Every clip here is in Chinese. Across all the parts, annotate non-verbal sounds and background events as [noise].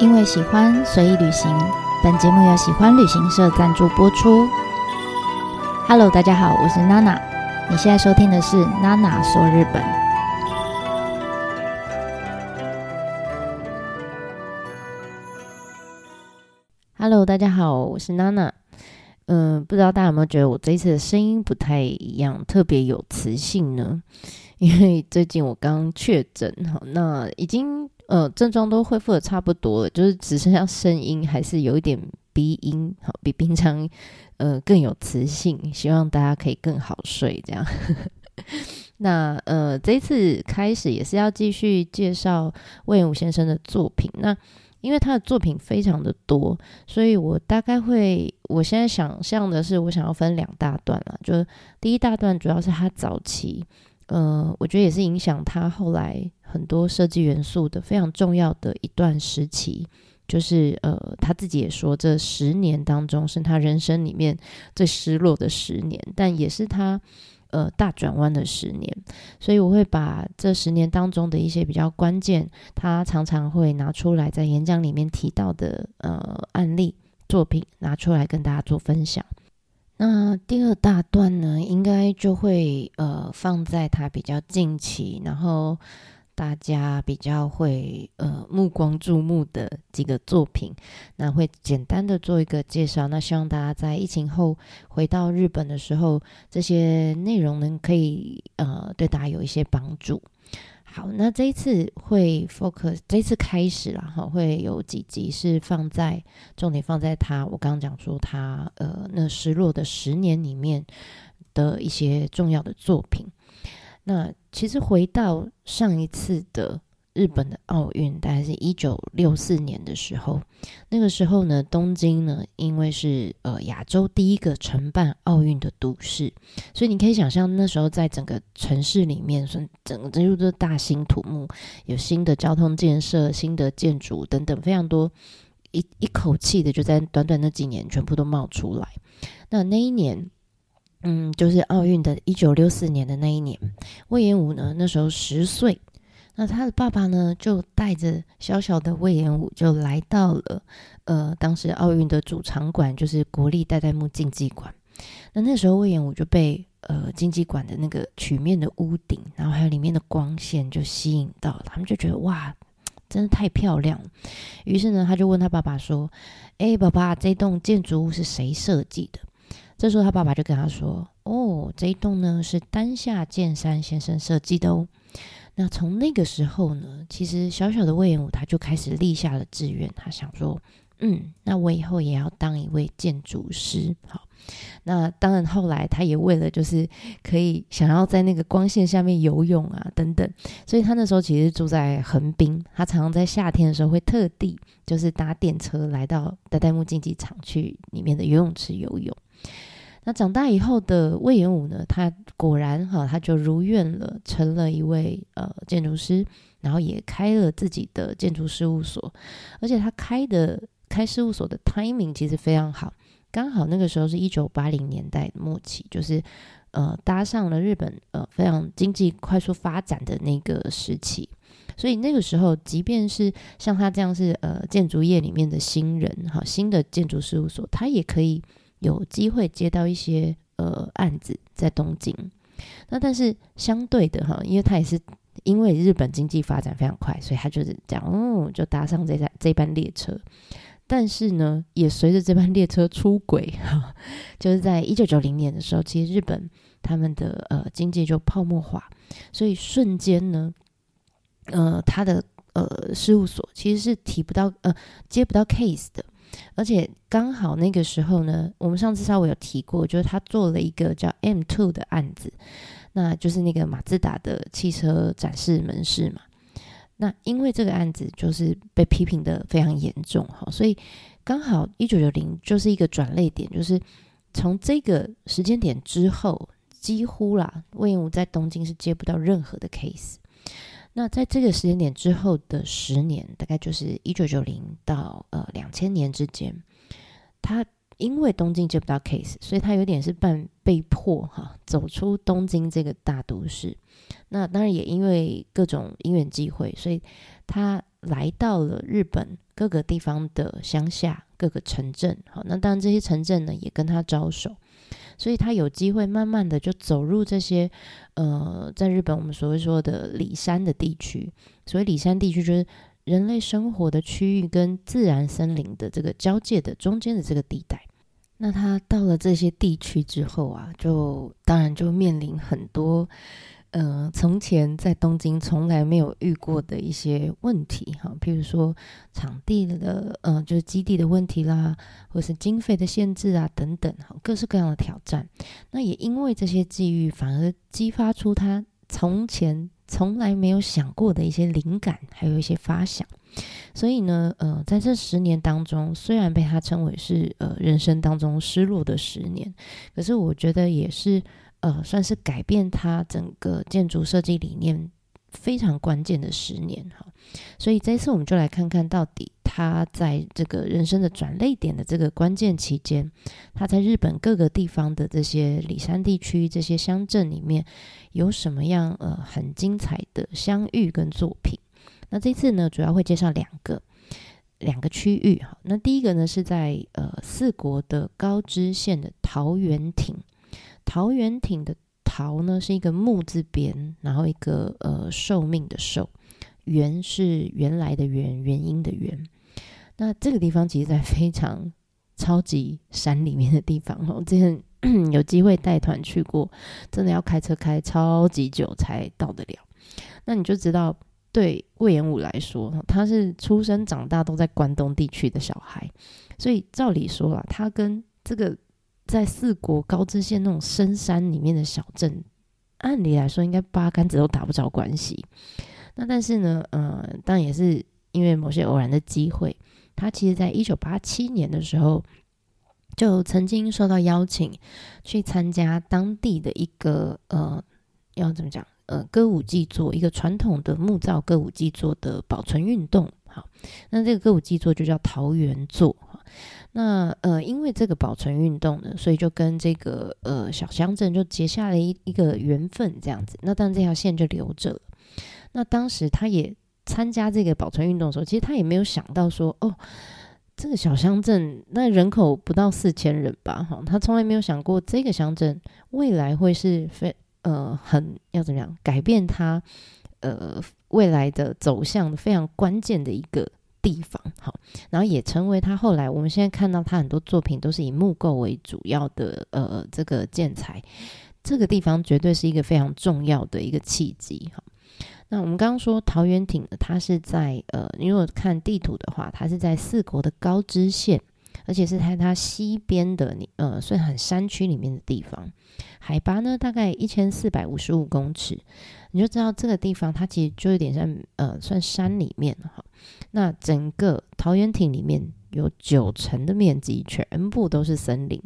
因为喜欢，随意旅行。本节目由喜欢旅行社赞助播出。Hello，大家好，我是娜娜。你现在收听的是娜娜说日本。Hello，大家好，我是娜娜。嗯，不知道大家有没有觉得我这一次的声音不太一样，特别有磁性呢？因为最近我刚确诊，好，那已经。呃，症状都恢复的差不多了，就是只剩下声音还是有一点鼻音，好，比平常呃更有磁性。希望大家可以更好睡，这样。[laughs] 那呃，这次开始也是要继续介绍隈研吾先生的作品。那因为他的作品非常的多，所以我大概会，我现在想象的是，我想要分两大段了，就第一大段主要是他早期。呃，我觉得也是影响他后来很多设计元素的非常重要的一段时期，就是呃，他自己也说，这十年当中是他人生里面最失落的十年，但也是他呃大转弯的十年。所以我会把这十年当中的一些比较关键，他常常会拿出来在演讲里面提到的呃案例作品拿出来跟大家做分享。那第二大段呢，应该就会呃放在他比较近期，然后大家比较会呃目光注目的几个作品，那会简单的做一个介绍。那希望大家在疫情后回到日本的时候，这些内容呢可以呃对大家有一些帮助。好，那这一次会 focus，这次开始了哈，会有几集是放在重点放在他，我刚刚讲说他呃那失落的十年里面的一些重要的作品。那其实回到上一次的。日本的奥运大概是一九六四年的时候，那个时候呢，东京呢，因为是呃亚洲第一个承办奥运的都市，所以你可以想象那时候在整个城市里面，算整个进入的大兴土木，有新的交通建设、新的建筑等等非常多，一一口气的就在短短那几年全部都冒出来。那那一年，嗯，就是奥运的一九六四年的那一年，魏延武呢那时候十岁。那他的爸爸呢，就带着小小的魏延武，就来到了呃，当时奥运的主场馆，就是国立代代木竞技馆。那那时候魏延武就被呃竞技馆的那个曲面的屋顶，然后还有里面的光线就吸引到了，他们就觉得哇，真的太漂亮。于是呢，他就问他爸爸说：“哎，爸爸，这栋建筑物是谁设计的？”这时候他爸爸就跟他说：“哦，这一栋呢是丹下健三先生设计的哦。”那从那个时候呢，其实小小的魏延武他就开始立下了志愿，他想说，嗯，那我以后也要当一位建筑师。好，那当然后来他也为了就是可以想要在那个光线下面游泳啊等等，所以他那时候其实住在横滨，他常常在夏天的时候会特地就是搭电车来到代代木竞技场去里面的游泳池游泳。那长大以后的魏延武呢，他果然哈，他就如愿了，成了一位呃建筑师，然后也开了自己的建筑事务所，而且他开的开事务所的 timing 其实非常好，刚好那个时候是一九八零年代末期，就是呃搭上了日本呃非常经济快速发展的那个时期，所以那个时候，即便是像他这样是呃建筑业里面的新人哈，新的建筑事务所，他也可以。有机会接到一些呃案子在东京，那但是相对的哈，因为他也是因为日本经济发展非常快，所以他就是这样，嗯，就搭上这台这班列车。但是呢，也随着这班列车出轨哈，[laughs] 就是在一九九零年的时候，其实日本他们的呃经济就泡沫化，所以瞬间呢，呃，他的呃事务所其实是提不到呃接不到 case 的。而且刚好那个时候呢，我们上次稍微有提过，就是他做了一个叫 M2 的案子，那就是那个马自达的汽车展示门市嘛。那因为这个案子就是被批评得非常严重哈，所以刚好一九九零就是一个转捩点，就是从这个时间点之后，几乎啦，隈研吾在东京是接不到任何的 case。那在这个时间点之后的十年，大概就是一九九零到呃两千年之间，他因为东京接不到 case，所以他有点是半被迫哈走出东京这个大都市。那当然也因为各种因缘际会，所以他来到了日本各个地方的乡下、各个城镇。好，那当然这些城镇呢也跟他招手，所以他有机会慢慢的就走入这些呃，在日本我们所谓说的里山的地区。所以里山地区，就是人类生活的区域跟自然森林的这个交界的中间的这个地带。那他到了这些地区之后啊，就当然就面临很多。呃，从前在东京从来没有遇过的一些问题哈，譬如说场地的呃，就是基地的问题啦，或是经费的限制啊等等哈，各式各样的挑战。那也因为这些际遇，反而激发出他从前从来没有想过的一些灵感，还有一些发想。所以呢，呃，在这十年当中，虽然被他称为是呃人生当中失落的十年，可是我觉得也是。呃，算是改变他整个建筑设计理念非常关键的十年哈，所以这一次我们就来看看到底他在这个人生的转捩点的这个关键期间，他在日本各个地方的这些里山地区、这些乡镇里面有什么样呃很精彩的相遇跟作品。那这次呢，主要会介绍两个两个区域哈。那第一个呢是在呃四国的高知县的桃源町。桃源亭的桃呢，是一个木字边，然后一个呃寿命的寿，源是原来的原，原因的原。那这个地方其实，在非常超级山里面的地方哦。我之前有机会带团去过，真的要开车开超级久才到得了。那你就知道，对魏延武来说，他是出生长大都在关东地区的小孩，所以照理说啊，他跟这个。在四国高知县那种深山里面的小镇，按理来说应该八竿子都打不着关系。那但是呢，呃，当也是因为某些偶然的机会，他其实在一九八七年的时候，就曾经受到邀请去参加当地的一个呃，要怎么讲？呃，歌舞伎座，一个传统的木造歌舞伎座的保存运动。好，那这个歌舞伎座就叫桃源座。那呃，因为这个保存运动呢，所以就跟这个呃小乡镇就结下了一一个缘分，这样子。那当然这条线就留着了。那当时他也参加这个保存运动的时候，其实他也没有想到说，哦，这个小乡镇那人口不到四千人吧，哈，他从来没有想过这个乡镇未来会是非呃很要怎么样改变他呃未来的走向非常关键的一个。地方好，然后也成为他后来我们现在看到他很多作品都是以木构为主要的呃这个建材，这个地方绝对是一个非常重要的一个契机哈。那我们刚刚说桃源町呢，它是在呃，你如果看地图的话，它是在四国的高知县，而且是在它西边的你呃算很山区里面的地方，海拔呢大概一千四百五十五公尺。你就知道这个地方，它其实就有点像，呃，算山里面哈。那整个桃源町里面有九成的面积全部都是森林，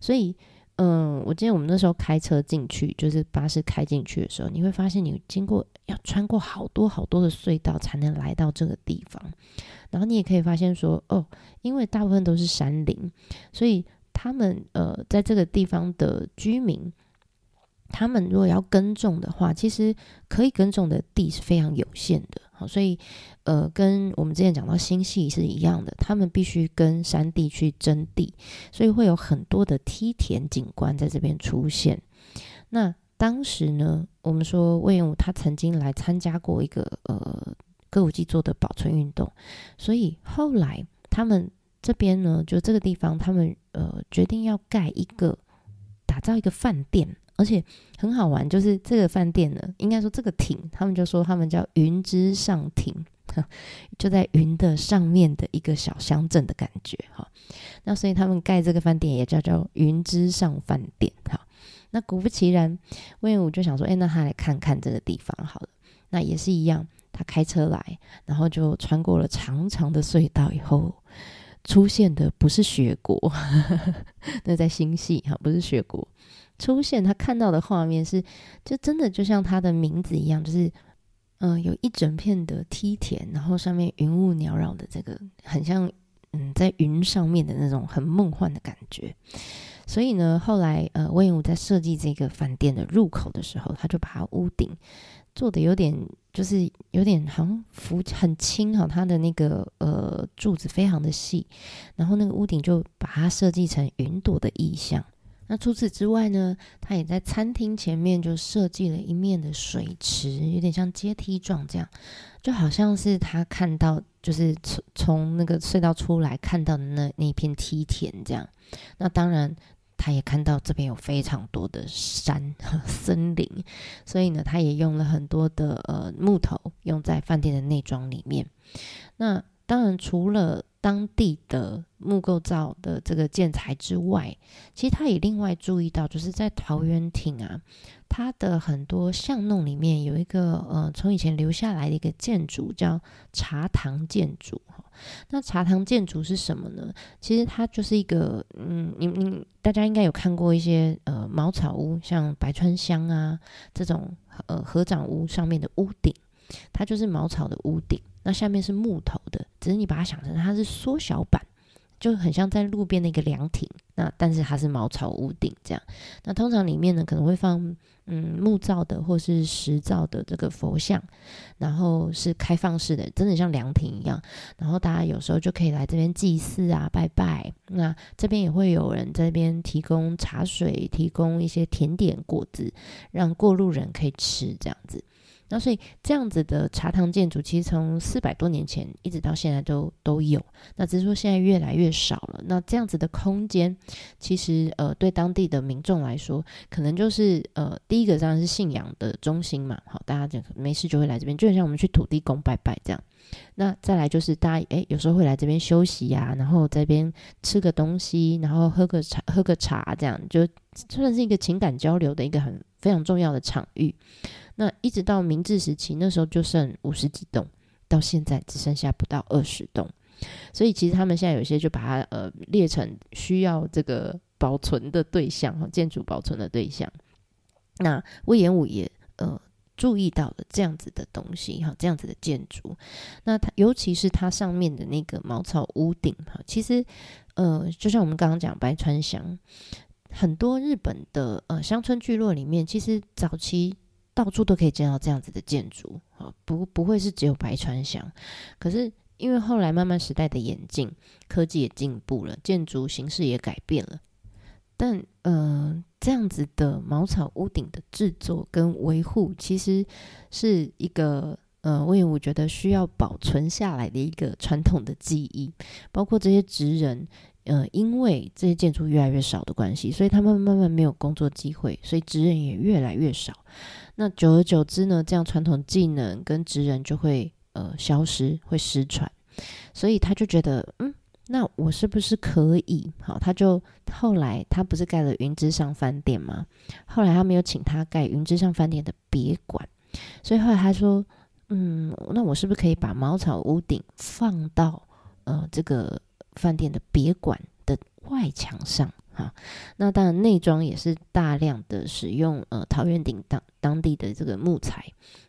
所以，嗯、我记得我们那时候开车进去，就是巴士开进去的时候，你会发现你经过要穿过好多好多的隧道才能来到这个地方。然后你也可以发现说，哦，因为大部分都是山林，所以他们呃在这个地方的居民。他们如果要耕种的话，其实可以耕种的地是非常有限的，好，所以呃，跟我们之前讲到星系是一样的，他们必须跟山地去争地，所以会有很多的梯田景观在这边出现。那当时呢，我们说隈研吾他曾经来参加过一个呃歌舞伎座的保存运动，所以后来他们这边呢，就这个地方，他们呃决定要盖一个打造一个饭店。而且很好玩，就是这个饭店呢，应该说这个亭，他们就说他们叫云之上亭，[laughs] 就在云的上面的一个小乡镇的感觉哈。那所以他们盖这个饭店也叫叫云之上饭店哈。那果不其然，魏武就想说，哎，那他来看看这个地方好了。那也是一样，他开车来，然后就穿过了长长的隧道以后，出现的不是雪国，[laughs] 那在星系哈，不是雪国。出现他看到的画面是，就真的就像他的名字一样，就是，嗯、有一整片的梯田，然后上面云雾缭绕的这个，很像嗯在云上面的那种很梦幻的感觉。所以呢，后来呃，隈研吾在设计这个饭店的入口的时候，他就把它屋顶做的有点，就是有点好像浮很轻哈，它的那个呃柱子非常的细，然后那个屋顶就把它设计成云朵的意象。那除此之外呢，他也在餐厅前面就设计了一面的水池，有点像阶梯状这样，就好像是他看到，就是从从那个隧道出来看到的那那片梯田这样。那当然，他也看到这边有非常多的山和 [laughs] 森林，所以呢，他也用了很多的呃木头用在饭店的内装里面。那当然，除了当地的木构造的这个建材之外，其实他也另外注意到，就是在桃园町啊，它的很多巷弄里面有一个呃，从以前留下来的一个建筑叫茶堂建筑。那茶堂建筑是什么呢？其实它就是一个嗯，你你大家应该有看过一些呃茅草屋，像白川乡啊这种呃合掌屋上面的屋顶，它就是茅草的屋顶。那下面是木头的，只是你把它想成它是缩小版，就很像在路边的一个凉亭。那但是它是茅草屋顶这样。那通常里面呢可能会放嗯木造的或是石造的这个佛像，然后是开放式的，真的像凉亭一样。然后大家有时候就可以来这边祭祀啊拜拜。那这边也会有人在这边提供茶水，提供一些甜点果子，让过路人可以吃这样子。那所以这样子的茶堂建筑，其实从四百多年前一直到现在都都有。那只是说现在越来越少了。那这样子的空间，其实呃对当地的民众来说，可能就是呃第一个当然是信仰的中心嘛。好，大家就没事就会来这边，就很像我们去土地公拜拜这样。那再来就是大家诶有时候会来这边休息呀、然后这边吃个东西，然后喝个茶喝个茶这样，就算是一个情感交流的一个很非常重要的场域。那一直到明治时期，那时候就剩五十几栋，到现在只剩下不到二十栋。所以其实他们现在有些就把它呃列成需要这个保存的对象哈，建筑保存的对象。那隈研吾也呃注意到了这样子的东西哈，这样子的建筑。那它尤其是它上面的那个茅草屋顶哈，其实呃就像我们刚刚讲白川乡，很多日本的呃乡村聚落里面，其实早期。到处都可以见到这样子的建筑，啊，不不会是只有白川乡。可是因为后来慢慢时代的演进，科技也进步了，建筑形式也改变了。但呃，这样子的茅草屋顶的制作跟维护，其实是一个呃，隈研吾觉得需要保存下来的一个传统的记忆，包括这些职人。呃，因为这些建筑越来越少的关系，所以他们慢慢没有工作机会，所以职人也越来越少。那久而久之呢，这样传统技能跟职人就会呃消失，会失传。所以他就觉得，嗯，那我是不是可以？好，他就后来他不是盖了云之上饭店吗？后来他没有请他盖云之上饭店的别馆，所以后来他说，嗯，那我是不是可以把茅草屋顶放到呃这个？饭店的别馆的外墙上，哈，那当然内装也是大量的使用呃桃园顶当当地的这个木材。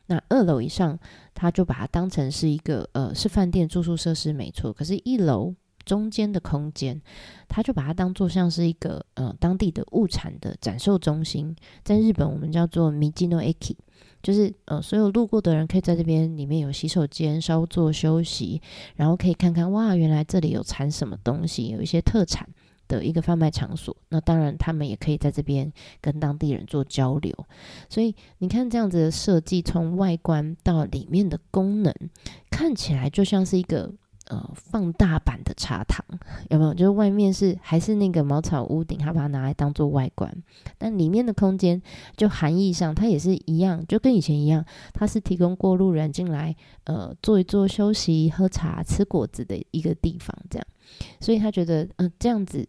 那二楼以上，他就把它当成是一个呃是饭店住宿设施没错，可是一楼中间的空间，他就把它当做像是一个呃当地的物产的展售中心，在日本我们叫做 Michi no Eki。就是呃，所有路过的人可以在这边里面有洗手间，稍作休息，然后可以看看哇，原来这里有产什么东西，有一些特产的一个贩卖场所。那当然，他们也可以在这边跟当地人做交流。所以你看这样子的设计，从外观到里面的功能，看起来就像是一个。呃，放大版的茶堂有没有？就是外面是还是那个茅草屋顶，他把它拿来当做外观，但里面的空间就含义上，它也是一样，就跟以前一样，它是提供过路人进来，呃，坐一坐、休息、喝茶、吃果子的一个地方，这样。所以他觉得，嗯、这样子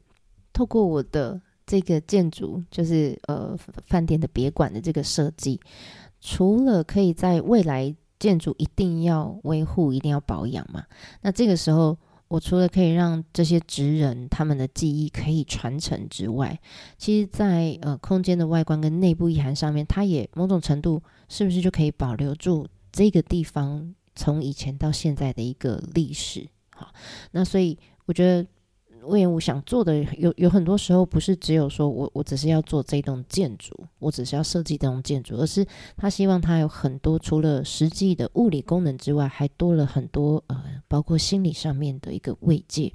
透过我的这个建筑，就是呃饭店的别馆的这个设计，除了可以在未来。建筑一定要维护，一定要保养嘛。那这个时候，我除了可以让这些职人他们的技艺可以传承之外，其实在呃空间的外观跟内部意涵上面，它也某种程度是不是就可以保留住这个地方从以前到现在的一个历史？好，那所以我觉得隈研吾想做的有有很多时候不是只有说我我只是要做这栋建筑，我只是要设计这栋建筑，而是他希望他有很多除了实际的物理功能之外，还多了很多呃，包括心理上面的一个慰藉。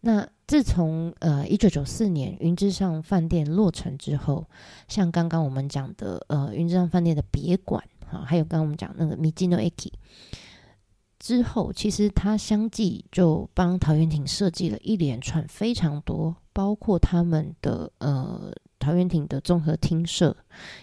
那自从呃一九九四年云之上饭店落成之后，像刚刚我们讲的呃云之上饭店的别馆，哈，还有刚刚我们讲那个 Michi no Eki 之后，其实他相继就帮桃园町设计了一连串非常多，包括他们的呃桃园町的综合厅舍，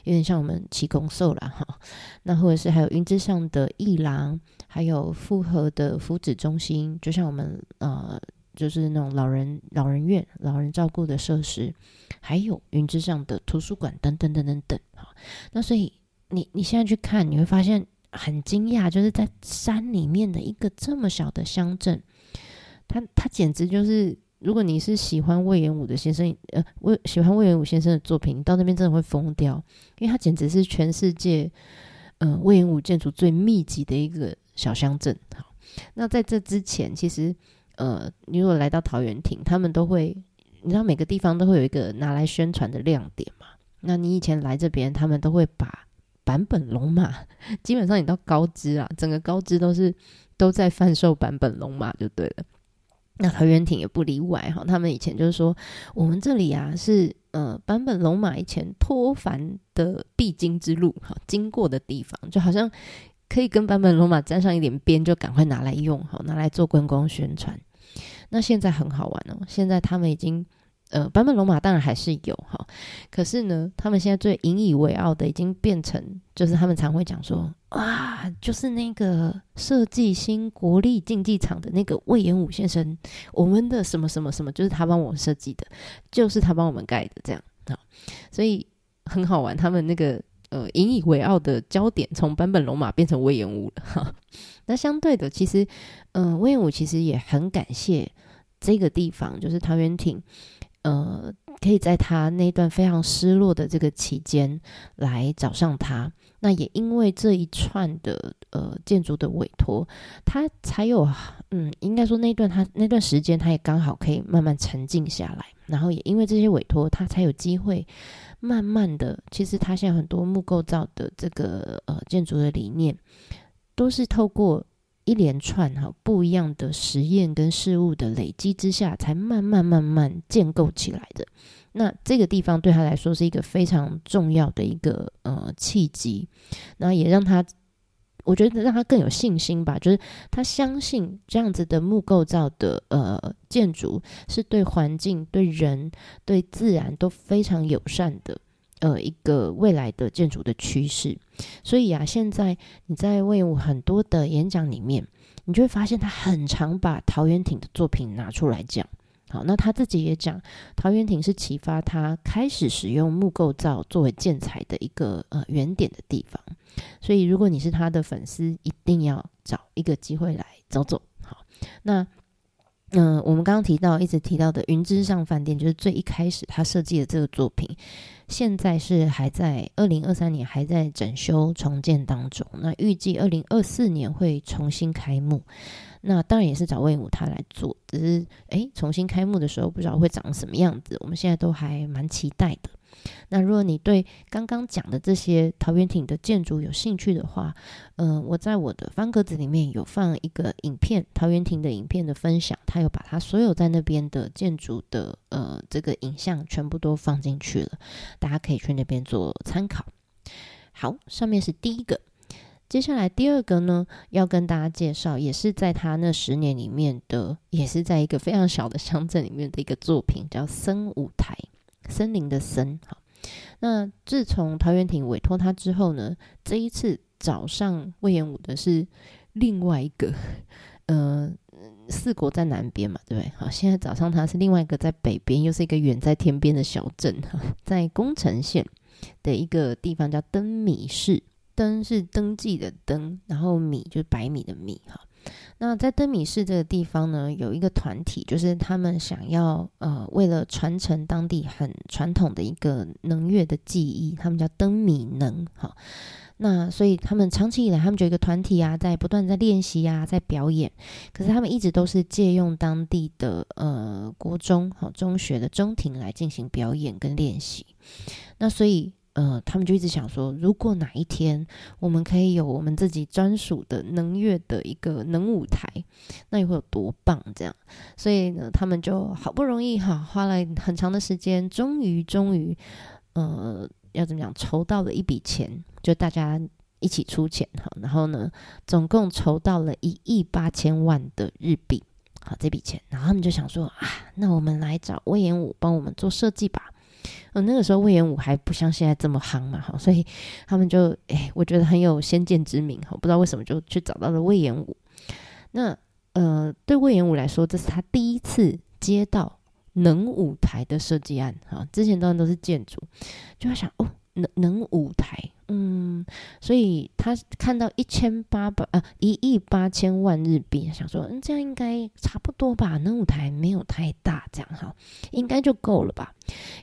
有点像我们七公寿了哈。那或者是还有云之上的艺廊，还有复合的福祉中心，就像我们呃。就是那种老人老人院、老人照顾的设施，还有云之上的图书馆等等等等等。哈，那所以你你现在去看，你会发现很惊讶，就是在山里面的一个这么小的乡镇，他他简直就是，如果你是喜欢魏延武的先生，呃，魏喜欢魏延武先生的作品，你到那边真的会疯掉，因为他简直是全世界，嗯、呃，隈研吾建筑最密集的一个小乡镇。好，那在这之前，其实。呃，你如果来到桃园亭，他们都会，你知道每个地方都会有一个拿来宣传的亮点嘛？那你以前来这边，他们都会把版本龙马，[laughs] 基本上你到高知啊，整个高知都是都在贩售版本龙马就对了。那桃园町也不例外哈，他们以前就是说，我们这里啊是呃版本龙马以前脱凡的必经之路哈，经过的地方，就好像。可以跟版本龙马沾上一点边，就赶快拿来用，哈拿来做观光宣传。那现在很好玩哦，现在他们已经呃，坂本龙马当然还是有哈，可是呢，他们现在最引以为傲的已经变成，就是他们常会讲说，哇，就是那个设计新国立竞技场的那个魏延武先生，我们的什么什么什么，就是他帮我们设计的，就是他帮我们盖的，这样啊，所以很好玩，他们那个。呃，引以为傲的焦点从坂本龙马变成魏延武了 [laughs] 哈。那相对的，其实，呃，魏延武其实也很感谢这个地方，就是桃园町，呃，可以在他那段非常失落的这个期间来找上他。那也因为这一串的呃建筑的委托，他才有，嗯，应该说那段他那段时间，他也刚好可以慢慢沉静下来。然后也因为这些委托，他才有机会。慢慢的，其实他现在很多木构造的这个呃建筑的理念，都是透过一连串哈不一样的实验跟事物的累积之下，才慢慢慢慢建构起来的。那这个地方对他来说是一个非常重要的一个呃契机，那也让他。我觉得让他更有信心吧，就是他相信这样子的木构造的呃建筑是对环境、对人、对自然都非常友善的呃一个未来的建筑的趋势。所以啊，现在你在为我很多的演讲里面，你就会发现他很常把桃园町的作品拿出来讲。好，那他自己也讲，桃园町是启发他开始使用木构造作为建材的一个呃原点的地方。所以，如果你是他的粉丝，一定要找一个机会来走走。好，那嗯、我们刚刚提到一直提到的云之上饭店，就是最一开始他设计的这个作品，现在是还在二零二三年还在整修重建当中。那预计二零二四年会重新开幕。那当然也是找魏武他来做，只是诶，重新开幕的时候不知道会长什么样子，我们现在都还蛮期待的。那如果你对刚刚讲的这些桃园亭的建筑有兴趣的话，嗯、呃，我在我的方格子里面有放一个影片，桃园亭的影片的分享，他有把他所有在那边的建筑的呃这个影像全部都放进去了，大家可以去那边做参考。好，上面是第一个。接下来第二个呢，要跟大家介绍，也是在他那十年里面的，也是在一个非常小的乡镇里面的一个作品，叫森舞台，森林的森。好，那自从桃园町委托他之后呢，这一次找上魏延武的是另外一个，[laughs] 呃，四国在南边嘛，对不对？好，现在找上他是另外一个在北边，又是一个远在天边的小镇哈，在宫城县的一个地方叫灯米市。登是登记的登，然后米就是白米的米哈。那在灯米市这个地方呢，有一个团体，就是他们想要呃，为了传承当地很传统的一个能乐的技艺，他们叫灯米能哈。那所以他们长期以来，他们就有一个团体啊，在不断在练习啊，在表演。可是他们一直都是借用当地的呃国中好中学的中庭来进行表演跟练习。那所以呃，他们就一直想说，如果哪一天我们可以有我们自己专属的能乐的一个能舞台，那又会有多棒？这样，所以呢，他们就好不容易哈，花了很长的时间，终于终于呃。要怎么讲？筹到了一笔钱，就大家一起出钱哈，然后呢，总共筹到了一亿八千万的日币，好，这笔钱，然后他们就想说啊，那我们来找隈研吾帮我们做设计吧。嗯，那个时候魏延武还不像现在这么夯嘛，哈，所以他们就哎，我觉得很有先见之明哈，不知道为什么就去找到了魏延武。那呃，对魏延武来说，这是他第一次接到。能舞台的设计案，哈，之前当然都是建筑，就在想哦，能能舞台，嗯，所以他看到一千八百啊一亿八千万日币，想说，嗯，这样应该差不多吧，那舞台没有太大，这样哈，应该就够了吧。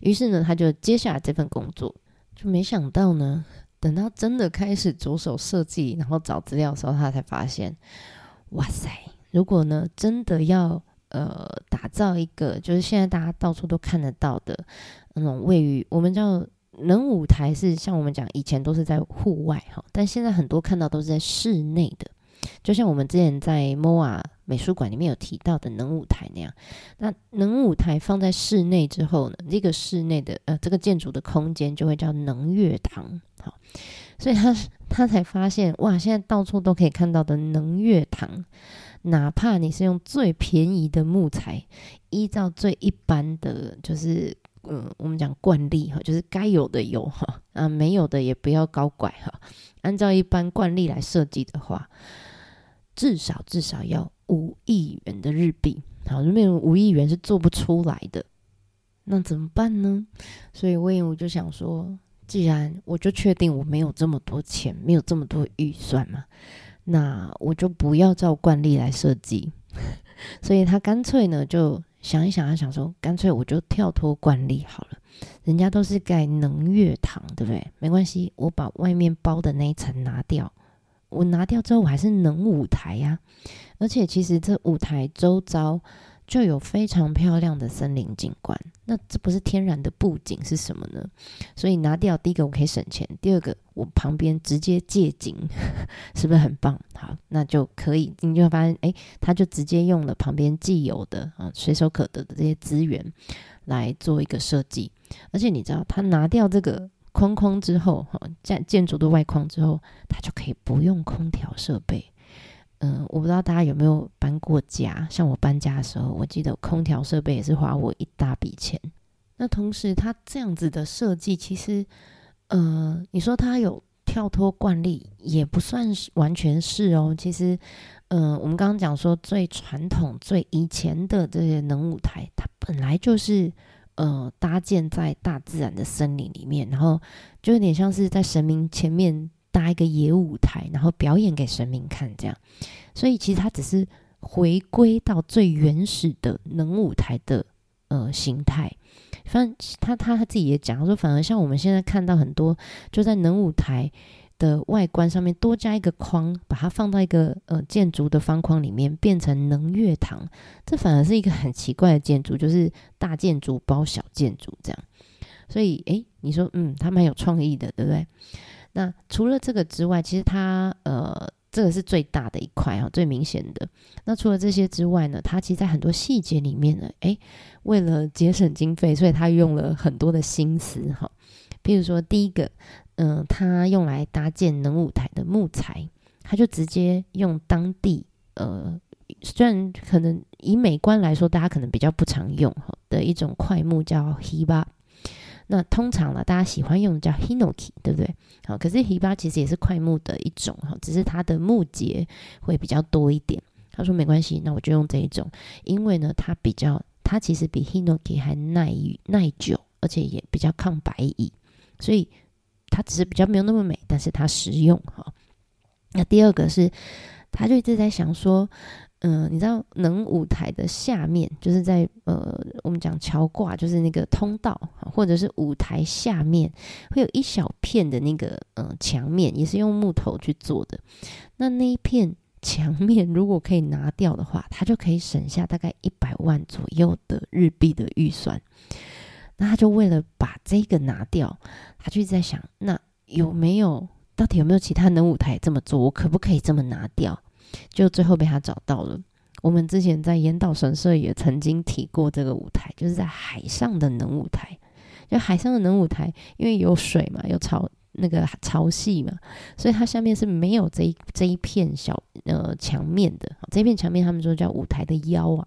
于是呢，他就接下来这份工作，就没想到呢，等到真的开始着手设计，然后找资料的时候，他才发现，哇塞，如果呢真的要。呃，打造一个就是现在大家到处都看得到的那种位于我们叫能舞台，是像我们讲以前都是在户外哈，但现在很多看到都是在室内的，就像我们之前在 MOA 美术馆里面有提到的能舞台那样。那能舞台放在室内之后呢，这个室内的呃这个建筑的空间就会叫能乐堂，好，所以他他才发现哇，现在到处都可以看到的能乐堂。哪怕你是用最便宜的木材，依照最一般的，就是嗯，我们讲惯例哈，就是该有的有哈，啊，没有的也不要搞怪哈。按照一般惯例来设计的话，至少至少要五亿元的日币，好，如果五亿元是做不出来的，那怎么办呢？所以隈研吾就想说，既然我就确定我没有这么多钱，没有这么多预算嘛。那我就不要照惯例来设计，[laughs] 所以他干脆呢就想一想，啊想说，干脆我就跳脱惯例好了。人家都是盖能月堂，对不对？没关系，我把外面包的那一层拿掉，我拿掉之后，我还是能舞台呀。而且其实这舞台周遭。就有非常漂亮的森林景观，那这不是天然的布景是什么呢？所以拿掉第一个我可以省钱，第二个我旁边直接借景，[laughs] 是不是很棒？好，那就可以，你就会发现，哎，他就直接用了旁边既有的啊随手可得的这些资源来做一个设计，而且你知道，他拿掉这个框框之后，哈建建筑的外框之后，他就可以不用空调设备。嗯，我不知道大家有没有搬过家，像我搬家的时候，我记得空调设备也是花我一大笔钱。那同时，它这样子的设计，其实，呃，你说它有跳脱惯例，也不算是完全是哦。其实，嗯、呃，我们刚刚讲说最传统、最以前的这些能舞台，它本来就是呃搭建在大自然的森林里面，然后就有点像是在神明前面。搭一个野舞台，然后表演给神明看，这样。所以其实它只是回归到最原始的能舞台的呃形态。反正他他他自己也讲，他说反而像我们现在看到很多，就在能舞台的外观上面多加一个框，把它放到一个呃建筑的方框里面，变成能乐堂。这反而是一个很奇怪的建筑，就是大建筑包小建筑这样。所以诶，你说嗯，他蛮有创意的，对不对？那除了这个之外，其实它呃，这个是最大的一块啊，最明显的。那除了这些之外呢，它其实在很多细节里面呢，诶，为了节省经费，所以它用了很多的心思哈。譬如说，第一个，嗯、呃，它用来搭建能舞台的木材，它就直接用当地呃，虽然可能以美观来说，大家可能比较不常用哈的一种块木叫 Hiba。那通常呢，大家喜欢用的叫 Hinoki，对不对？好，可是 Hiba 其实也是快木的一种哈，只是它的木节会比较多一点。他说没关系，那我就用这一种，因为呢，它比较，它其实比 Hinoki 还耐耐久，而且也比较抗白蚁，所以它只是比较没有那么美，但是它实用哈。那第二个是，他就一直在想说，嗯、你知道能舞台的下面，就是在呃，我们讲桥挂，就是那个通道，或者是舞台下面，会有一小片的那个呃墙面，也是用木头去做的。那那一片墙面如果可以拿掉的话，它就可以省下大概一百万左右的日币的预算。那他就为了把这个拿掉，他就在想，那有没有到底有没有其他能舞台这么做？我可不可以这么拿掉？就最后被他找到了。我们之前在岩岛神社也曾经提过这个舞台，就是在海上的能舞台。就海上的能舞台，因为有水嘛，有潮那个潮汐嘛，所以它下面是没有这一这一片小呃墙面的。这一片墙面他们说叫舞台的腰啊，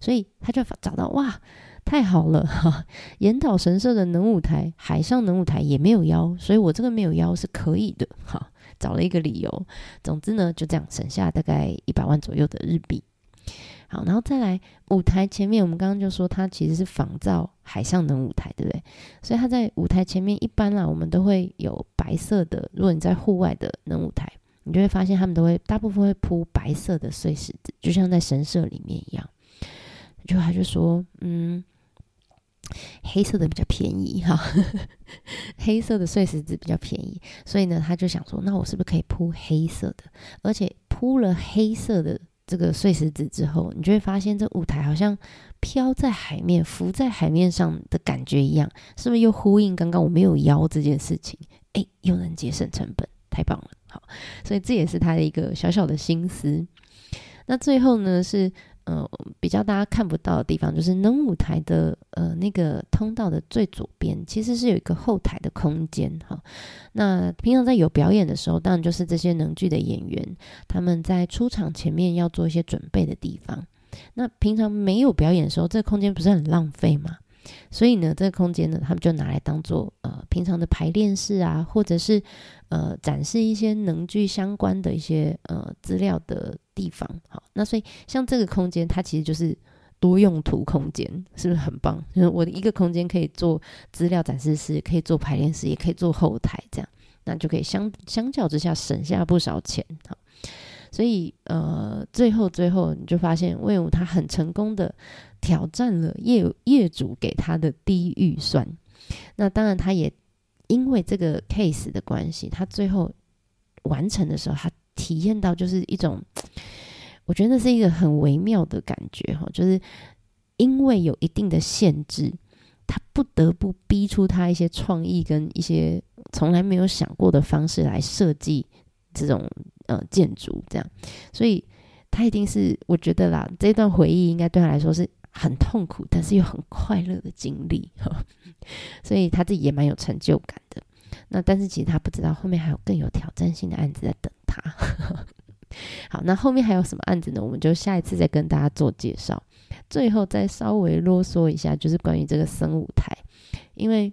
所以他就找到哇，太好了哈！[laughs] 岩岛神社的能舞台，海上能舞台也没有腰，所以我这个没有腰是可以的哈。找了一个理由，总之呢，就这样省下大概一百万左右的日币。好，然后再来舞台前面，我们刚刚就说它其实是仿造海上能舞台，对不对？所以它在舞台前面一般啦，我们都会有白色的。如果你在户外的能舞台，你就会发现他们都会大部分会铺白色的碎石子，就像在神社里面一样。就他就说，嗯。黑色的比较便宜哈，[laughs] 黑色的碎石子比较便宜，所以呢，他就想说，那我是不是可以铺黑色的？而且铺了黑色的这个碎石子之后，你就会发现这舞台好像飘在海面、浮在海面上的感觉一样，是不是又呼应刚刚我没有腰这件事情？哎，又能节省成本，太棒了！好，所以这也是他的一个小小的心思。那最后呢是。呃，比较大家看不到的地方，就是能舞台的呃那个通道的最左边，其实是有一个后台的空间哈。那平常在有表演的时候，当然就是这些能剧的演员他们在出场前面要做一些准备的地方。那平常没有表演的时候，这个空间不是很浪费吗？所以呢，这个空间呢，他们就拿来当做呃平常的排练室啊，或者是呃展示一些能剧相关的一些呃资料的。地方好，那所以像这个空间，它其实就是多用途空间，是不是很棒？就是我的一个空间可以做资料展示室，可以做排练室，也可以做后台，这样那就可以相相较之下省下不少钱。好，所以呃，最后最后你就发现，魏武他很成功的挑战了业业主给他的低预算。那当然，他也因为这个 case 的关系，他最后完成的时候，他。体验到就是一种，我觉得那是一个很微妙的感觉哈，就是因为有一定的限制，他不得不逼出他一些创意跟一些从来没有想过的方式来设计这种呃建筑，这样，所以他一定是我觉得啦，这段回忆应该对他来说是很痛苦，但是又很快乐的经历，[laughs] 所以他自己也蛮有成就感的。那但是其实他不知道后面还有更有挑战性的案子在等他。[laughs] 好，那后面还有什么案子呢？我们就下一次再跟大家做介绍。最后再稍微啰嗦一下，就是关于这个生舞台，因为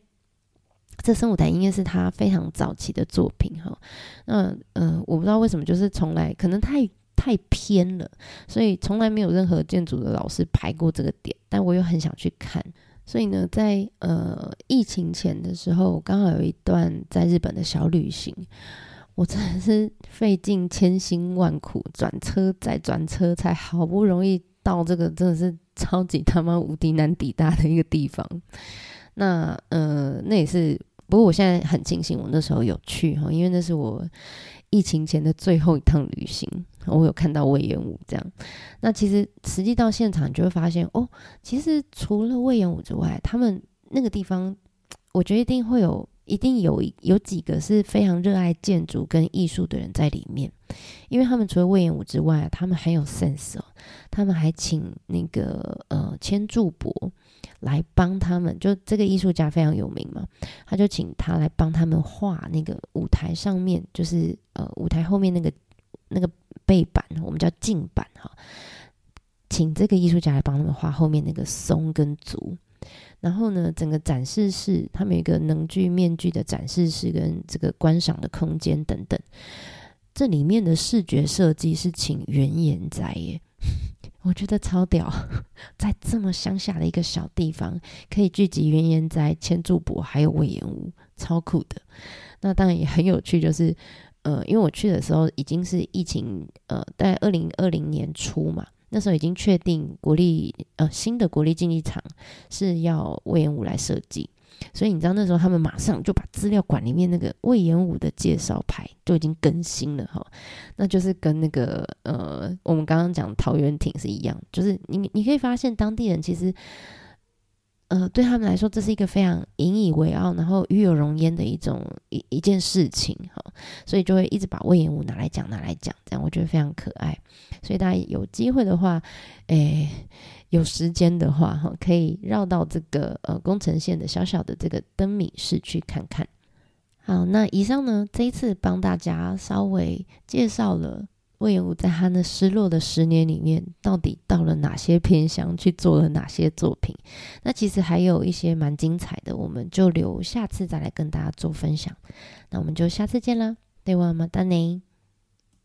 这生舞台应该是他非常早期的作品哈。那嗯、呃，我不知道为什么，就是从来可能太太偏了，所以从来没有任何建筑的老师排过这个点。但我又很想去看，所以呢，在呃疫情前的时候，刚好有一段在日本的小旅行。我真的是费尽千辛万苦，转车再转车，才好不容易到这个真的是超级他妈无敌难抵达的一个地方。那呃，那也是，不过我现在很庆幸我那时候有去哈，因为那是我疫情前的最后一趟旅行，我有看到魏延武这样。那其实实际到现场，你就会发现哦，其实除了魏延武之外，他们那个地方，我觉得一定会有。一定有有几个是非常热爱建筑跟艺术的人在里面，因为他们除了魏延武之外，他们很有 sense 哦。他们还请那个呃千住博来帮他们，就这个艺术家非常有名嘛，他就请他来帮他们画那个舞台上面，就是呃舞台后面那个那个背板，我们叫镜板哈，请这个艺术家来帮他们画后面那个松跟竹。然后呢，整个展示室，他们有一个能剧面具的展示室跟这个观赏的空间等等。这里面的视觉设计是请原研哉耶，[laughs] 我觉得超屌，在这么乡下的一个小地方，可以聚集原研哉、千住博还有隈研吾，超酷的。那当然也很有趣，就是呃，因为我去的时候已经是疫情，呃，在二零二零年初嘛，那时候已经确定国立呃新的国立竞技场是要魏延武来设计。所以你知道那时候他们马上就把资料馆里面那个魏延武的介绍牌就已经更新了哈，那就是跟那个呃我们刚刚讲桃园亭是一样，就是你你可以发现当地人其实呃对他们来说这是一个非常引以为傲，然后与有荣焉的一种一一件事情哈，所以就会一直把魏延武拿来讲拿来讲，这样我觉得非常可爱，所以大家有机会的话，诶。有时间的话，哈，可以绕到这个呃宫城县的小小的这个灯米市去看看。好，那以上呢，这一次帮大家稍微介绍了隈研吾在他那失落的十年里面，到底到了哪些偏乡去做了哪些作品。那其实还有一些蛮精彩的，我们就留下次再来跟大家做分享。那我们就下次见啦，ではまたね。